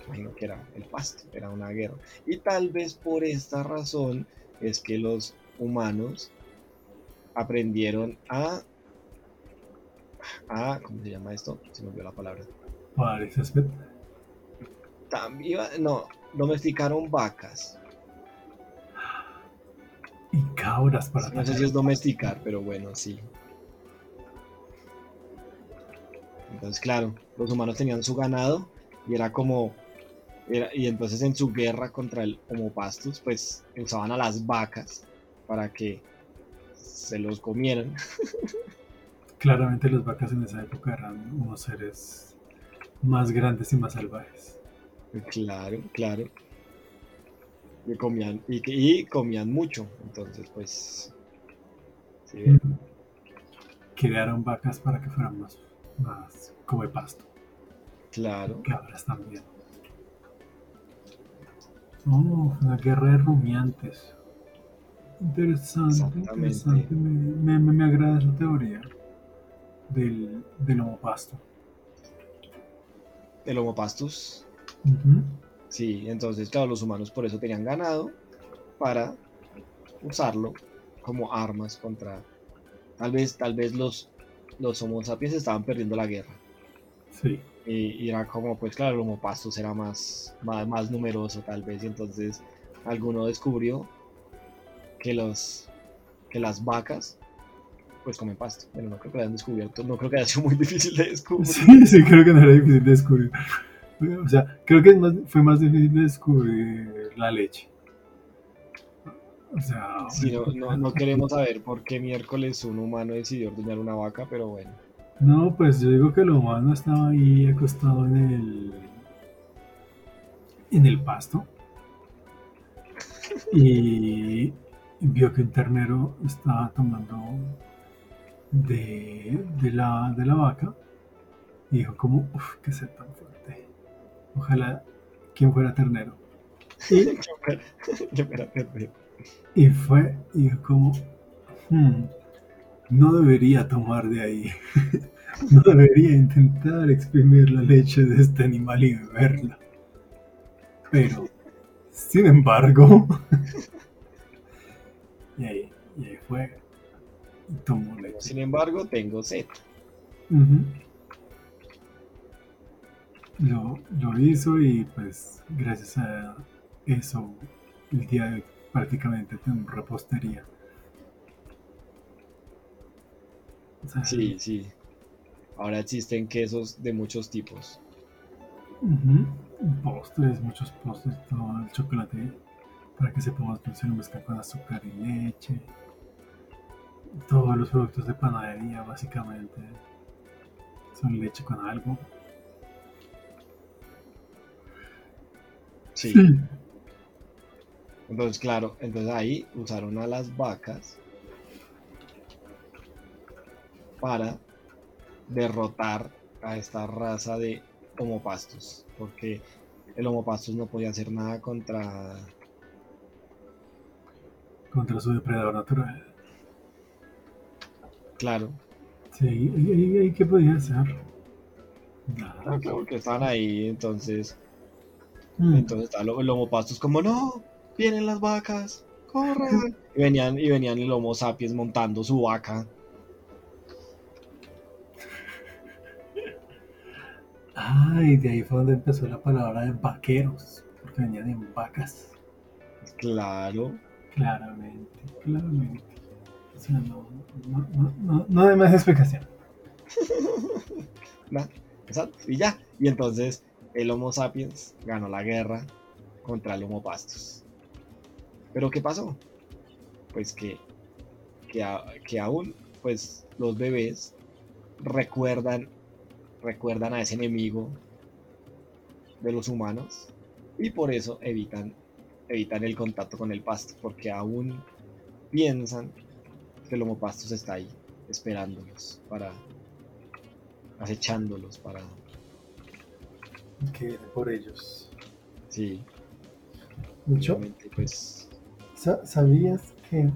Imagino que era el pasto, era una guerra. Y tal vez por esta razón es que los humanos aprendieron a... a ¿Cómo se llama esto? Se me olvidó la palabra. También, no, domesticaron vacas. Y cabras para No sé si es domesticar, pero bueno, sí. Entonces, claro, los humanos tenían su ganado y era como. era- y entonces en su guerra contra el Homo pastus, pues usaban a las vacas para que se los comieran. Claramente las vacas en esa época eran unos seres más grandes y más salvajes. Claro, claro. Y comían, y, y comían mucho. Entonces, pues. sí. Crearon vacas para que fueran más, más come pasto. claro. Cabras también. Oh, una guerra de rumiantes. Interesante, interesante. Me, me- me agrada esa teoría del, del homo pasto. El Homo Sí, entonces, claro, los humanos por eso tenían ganado para usarlo como armas contra. Tal vez, tal vez los, los Homo sapiens estaban perdiendo la guerra. Sí, Y, y era como, pues claro, el Homo pastus era más, más, más numeroso, tal vez. Y entonces alguno descubrió que los que las vacas pues comen pasto. Bueno, no creo que lo hayan descubierto, no creo que haya sido muy difícil de descubrir. sí, sí, creo que no era difícil de descubrir. O sea, creo que es más- fue más difícil de descubrir la leche. O sea, Sí, no, no, no queremos saber por qué miércoles un humano decidió ordeñar una vaca, pero bueno. No, pues yo digo que el humano estaba ahí acostado en el en el pasto y vio que un ternero estaba tomando de, de la, de la vaca y dijo como, uff, qué sed tan fuerte. Ojalá quien fuera ternero. Y, Yo la perdí. y fue y dijo como, "Hmm, no debería tomar de ahí. No debería intentar exprimir la leche de este animal y beberla. Pero, sin embargo, y ahí, y ahí fue tomó leche. Sin embargo, tengo sed. Ujú. Lo, lo hizo y pues gracias a eso el día de hoy prácticamente tengo repostería. O sea, Sí, sí. Ahora existen quesos de muchos tipos. Postres, muchos postres, todo el chocolate para que sepamos dulce lo mezclan con azúcar y leche. Todos los productos de panadería básicamente son leche con algo. Sí. Entonces, claro, entonces ahí usaron a las vacas para derrotar a esta raza de homopastos. Porque el homopastos no podía hacer nada contra. contra su depredador natural. Claro, Sí, ¿y, y- y qué podía hacer? Nada. claro, claro, porque estaban ahí, entonces. Mm. Entonces está el homopastos como, no, vienen las vacas, corran. Y venían, y venían el homo sapiens montando su vaca. Ay, de ahí fue donde empezó la palabra de vaqueros, porque venían en vacas. Claro. Claramente, claramente. O sea, no, no, no, no, no hay más explicación. Na- Exacto. Y ya. Y entonces el Homo sapiens ganó la guerra contra el Homo pastus. Pero ¿qué pasó? Pues que, que, aún pues los bebés recuerdan recuerdan a ese enemigo de los humanos y por eso evitan evitan el contacto con el pasto porque aún piensan que el Homo pastus está ahí esperándolos para acechándolos para Que viene por ellos. sí Mucho. pues Sa- ¿Sabías que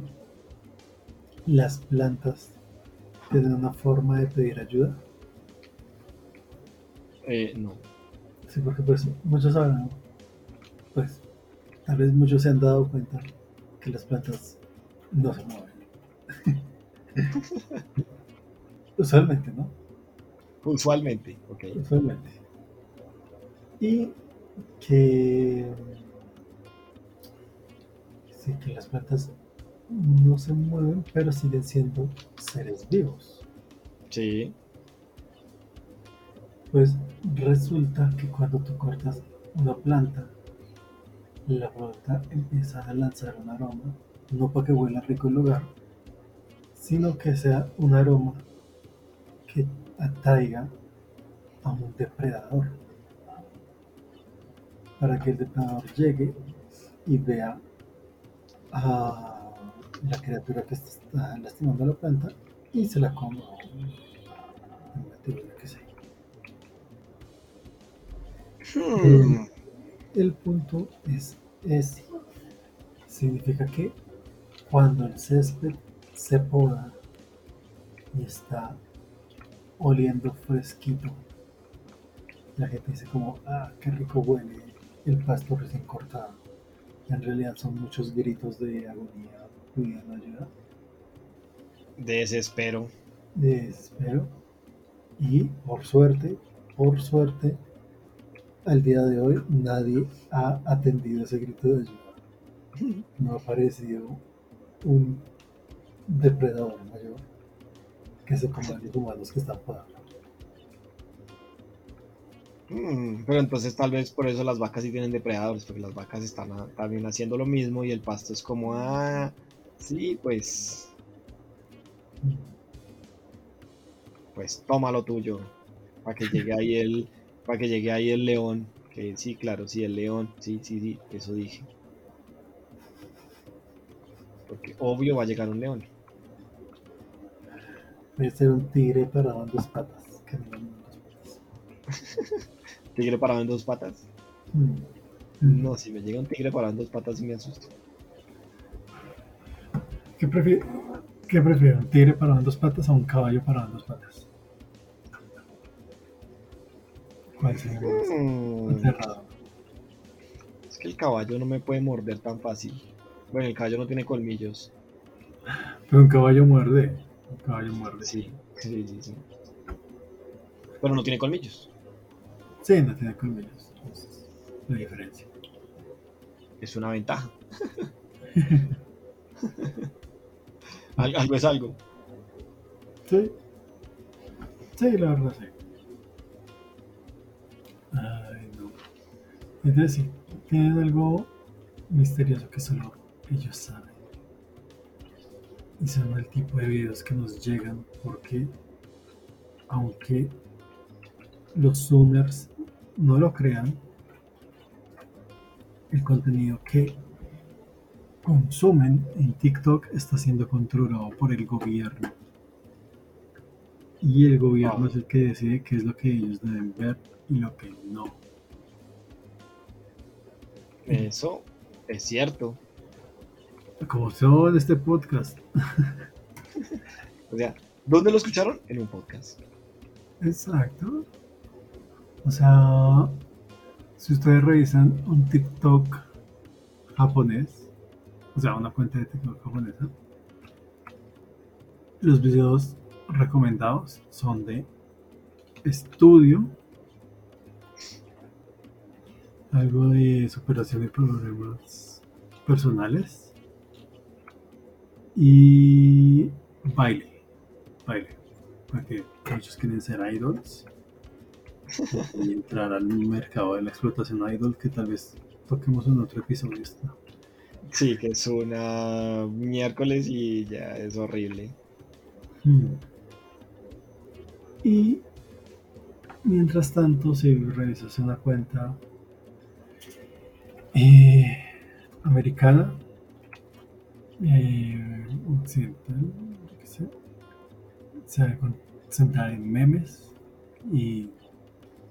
las plantas tienen una forma de pedir ayuda? eh, no Sí, porque pues muchos saben, pues tal vez muchos se han dado cuenta que las plantas no se mueven. Usualmente, ¿no? usualmente ok Usualmente. Y que sí, que las plantas no se mueven, pero siguen siendo seres vivos. sí Pues resulta que cuando tú cortas una planta, la planta empieza a lanzar un aroma, no para que huela rico el lugar, sino que sea un aroma que atraiga a un depredador. Para que el depredador llegue y vea a la criatura que está lastimando la planta y se la coma. Hmm, El punto es ese. Significa que cuando el césped se poda y está oliendo fresquito, la gente dice como, ah, qué rico huele el pasto recién cortado. En realidad son muchos gritos de agonía pidiendo ayuda, desespero de desespero. Y por suerte, por suerte, al día de hoy nadie ha atendido ese grito de ayuda. No ha aparecido un depredador mayor que se coma a los humanos que están podando. Hmm, pero entonces tal vez por eso las vacas sí tienen depredadores, porque las vacas están a- también haciendo lo mismo y el pasto es como, ah, sí, pues, pues toma lo tuyo, para que llegue ahí el, para que llegue ahí el león, que sí, claro, sí, el león, sí, sí, sí, eso dije. Porque obvio va a llegar un león. Voy a ser un tigre parado en dos patas. caminando en dos patas. Tigre parado en dos patas. Mm. No, si me llega un tigre parado en dos patas sí me asusto. ¿Qué prefiero? ¿Qué prefiero? ¿Un tigre parado en dos patas o un caballo parado en dos patas? ¿Cuál sería más aterrador? Es que el caballo no me puede morder tan fácil. Bueno, el caballo no tiene colmillos. Pero un caballo muerde. Un caballo muerde. Sí, sí, sí, sí. Pero no tiene colmillos. Sí, no tiene colmillos. Esa es la diferencia. Es una ventaja. Al- algo es algo. Sí. Sí, la verdad, sí. Ay, no. Entonces sí, tienen algo misterioso que solo ellos saben. Y son el tipo de videos que nos llegan porque, aunque los Zoomers no lo crean, el contenido que consumen en TikTok está siendo controlado por el gobierno. Y el gobierno es el que decide qué es lo que ellos deben ver y lo que no. Eso es cierto. Como todo en este podcast. O sea, ¿dónde lo escucharon? En un podcast. Exacto. O sea, si ustedes revisan un TikTok japonés, o sea, una cuenta de TikTok japonesa, los videos recomendados son de estudio algo de superación de problemas personales y baile, baile, porque muchos quieren ser idols y entrar al mercado de la explotación idol que tal vez toquemos en otro episodio. ¿no? Sí, que es una miércoles y ya es horrible. Hmm. Y mientras tanto, si revisas una cuenta eh, americana, eh, occidental, yo qué sé, se va a concentrar en memes y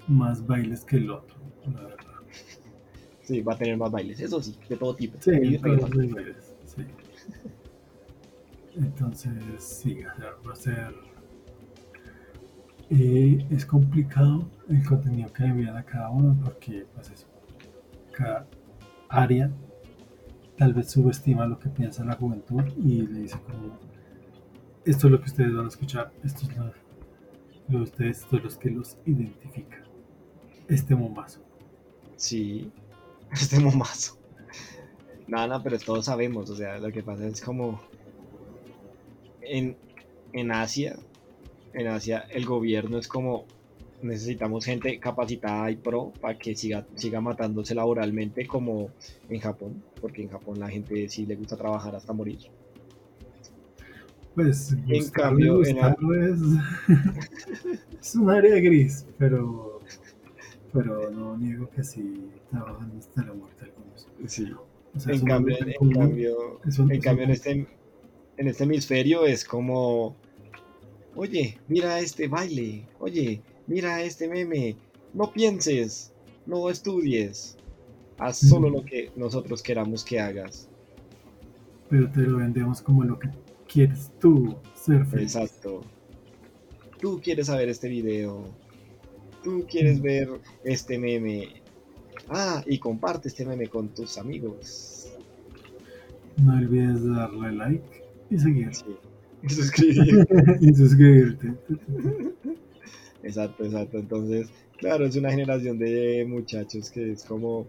más bailes que el otro, la verdad. Sí, va a tener más bailes, eso sí, de todo tipo. Sí, todos los bailes, sí. Entonces, sí, va a ser. eh, es complicado el contenido que envían a cada uno porque, pues eso, cada área tal vez subestima lo que piensa la juventud y le dice como esto es lo que ustedes van a escuchar, esto es lo, lo de ustedes, esto es lo que los identifica. Este mombazo. Sí, este momazo. Nada, no, pero todos sabemos, o sea, lo que pasa es como en, en Asia, en Asia el gobierno es como necesitamos gente capacitada y pro para que siga, siga matándose laboralmente como en Japón, porque en Japón la gente sí le gusta trabajar hasta morir. Pues En cambio, en la- es, es un área gris, pero, pero no niego que sí trabajan hasta la muerte algunos. Sí. O sea, es En cambio, en, común, cambio, en cambio en este, en este hemisferio es como, oye, mira este baile, oye, mira este meme, no pienses, no estudies, haz solo lo que nosotros queramos que hagas. pero te lo vendemos como lo que quieres tú ser feliz. Exacto. Tú quieres saber este video, tú quieres ver este meme. Ah, y comparte este meme con tus amigos. No olvides darle like y seguir. Sí. Y suscribir. y suscribirte. Exacto, exacto. Entonces, claro, es una generación de muchachos que es como,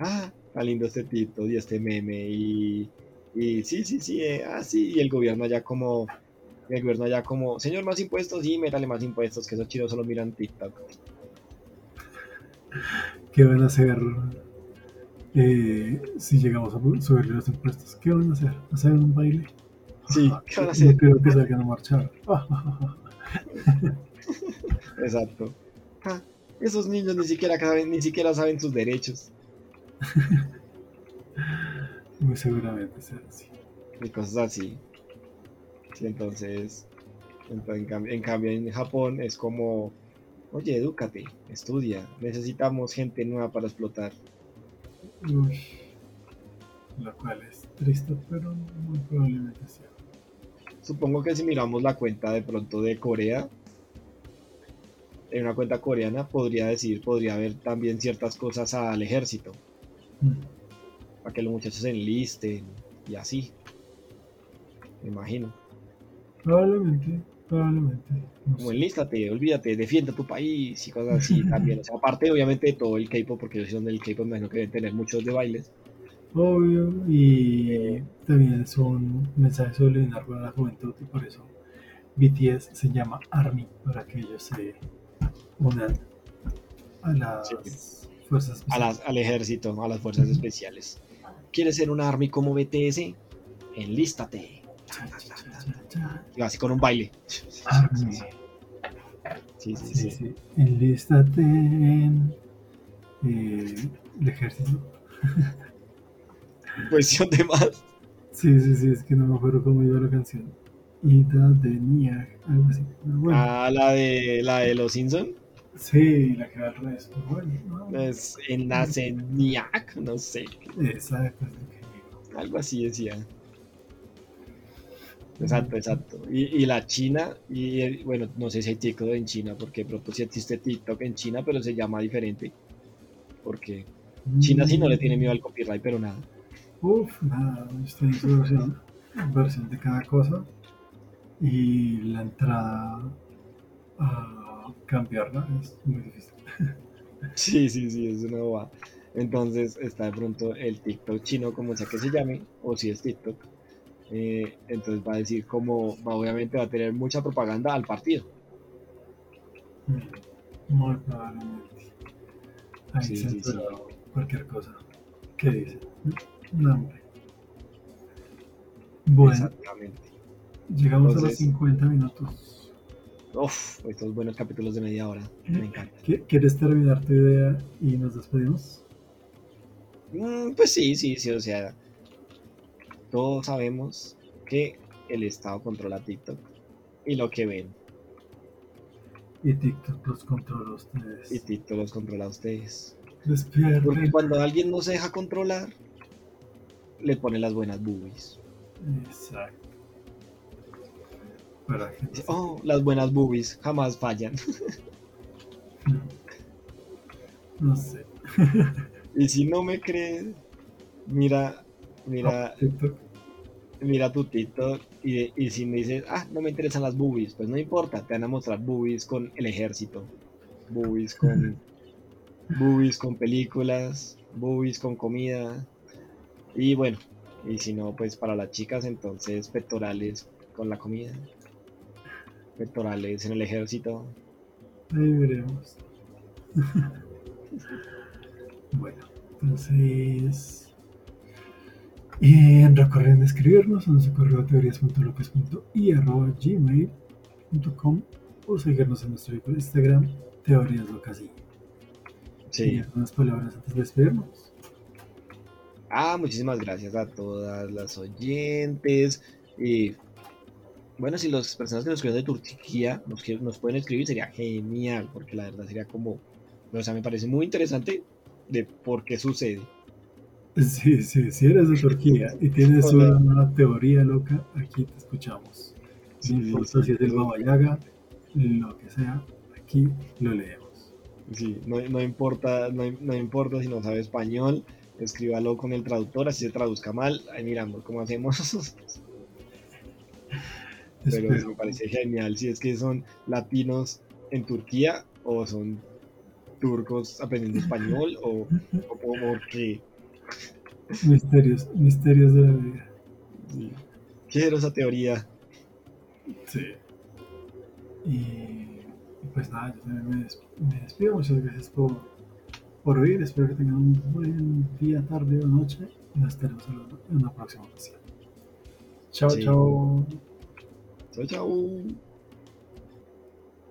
ah, está lindo este TikTok y este meme y, y sí, sí, sí, eh, ah, sí, y el gobierno allá como, el gobierno allá como, señor, más impuestos, sí, métale más impuestos, que esos chinos solo miran TikTok. ¿Qué van a hacer eh, si llegamos a subirle los impuestos? ¿Qué van a hacer? ¿Hacer un baile? Sí, Ah, ¿qué van a No hacer? creo que salgan a marchar. Exacto. Ah, esos niños ni siquiera saben, ni siquiera saben sus derechos Muy seguramente será así. y cosas así. Entonces, entonces, en, cambio, en cambio en Japón es como, oye, edúcate, estudia, necesitamos gente nueva para explotar. Uy, lo cual es triste, pero muy probablemente sea. Supongo que si miramos la cuenta de pronto de Corea, en una cuenta coreana podría decir, podría haber también ciertas cosas al ejército, Mm. para que los muchachos se enlisten y así. Me imagino. Probablemente, probablemente. No Como enlístate, olvídate, defiende tu país y cosas así también. O sea, aparte obviamente de todo el K-pop, porque yo soy donde el K-pop me imagino que deben tener muchos de bailes. Obvio, y también es un mensaje subliminal para la juventud y por eso BTS se llama ARMY, para que ellos se unan a las Sí. fuerzas a las, al ejército, a las fuerzas especiales. ¿Quieres ser un army como BTS? Enlístate. Y así con un baile. ARMY. Sí, sí, Sí. Enlístate en eh, el ejército. Cuestión de más. Sí, sí, sí, es que no me acuerdo cómo iba la canción. Ida de Niag, algo así. Bueno, Ah, la de la de los Simpson. sí, la que va al revés. bueno, no. Es en la Zeniac, no sé. Exacto. Algo así decía. Exacto, exacto. Y, y la China, y bueno, no sé si hay TikTok en China, porque de pronto sí existe TikTok en China, pero se llama diferente. Porque China sí no le tiene miedo al copyright, pero nada. Uf, nada, estoy en su versión, versión de cada cosa. Y la entrada a cambiarla es muy difícil. Sí, sí, sí, es una bobada. Entonces está de pronto el TikTok chino, como sea que se llame, o si es TikTok. Eh, entonces va a decir como, obviamente va a tener mucha propaganda al partido. Mm, Muy probablemente. Ahí Sí, se sí, sí. cualquier cosa. ¿Qué dice? No, hombre. Bueno, Exactamente. llegamos a los Entonces- 50 minutos. Uf, estos buenos capítulos de media hora. Me encanta. ¿Qui- ¿Quieres terminar tu idea y nos despedimos? Mm, pues sí, sí, sí, o sea, todos sabemos que el Estado controla TikTok y lo que ven, Y TikTok los controla a ustedes. y TikTok los controla a ustedes. Porque cuando alguien no se deja controlar, le pone las buenas boobies. Exacto. Para que Dice, oh, las buenas boobies jamás fallan. no sé. Y si no me crees, mira, mira, TikTok. mira tu TikTok y, y si me dices, ah, no me interesan las boobies, pues no importa, te van a mostrar boobies con el ejército, boobies con, boobies con películas, boobies con comida y bueno, y si no, pues para las chicas entonces pectorales con la comida, pectorales en el ejército. Ahí veremos. bueno, entonces. Y recuerden escribirnos a nuestro correo teorías.locas.i.gmail.com o seguirnos en nuestro Instagram, Teorías Locas y Sí. unas palabras antes de despedirnos. Ah, muchísimas gracias a todas las oyentes. Y bueno, si las personas que nos escriben de Turquía nos pueden escribir, sería genial, porque la verdad sería como, o sea, me parece muy interesante de por qué sucede. Sí, sí, si eres de Turquía y tienes sea- una teoría loca, aquí te escuchamos. Sí, No importa sí, si es el sí. Baba Yaga, lo que sea, aquí lo leemos. Sí, no, no importa, no, no importa si no sabe español, escríbalo con el traductor, así se traduzca mal, ahí miramos cómo hacemos. Pero Espero. me parece genial si es que son latinos en Turquía o son turcos aprendiendo español o, o por qué. Misterios, misterios de la vida. Sí. Quiero esa teoría. Sí. Y, pues nada, yo también me, des- me despido. Muchas gracias por, por oír. Espero que tengan un buen día, tarde o noche. Y nos estaremos en una próxima ocasión. Chao, Sí. chao. Chao, chao.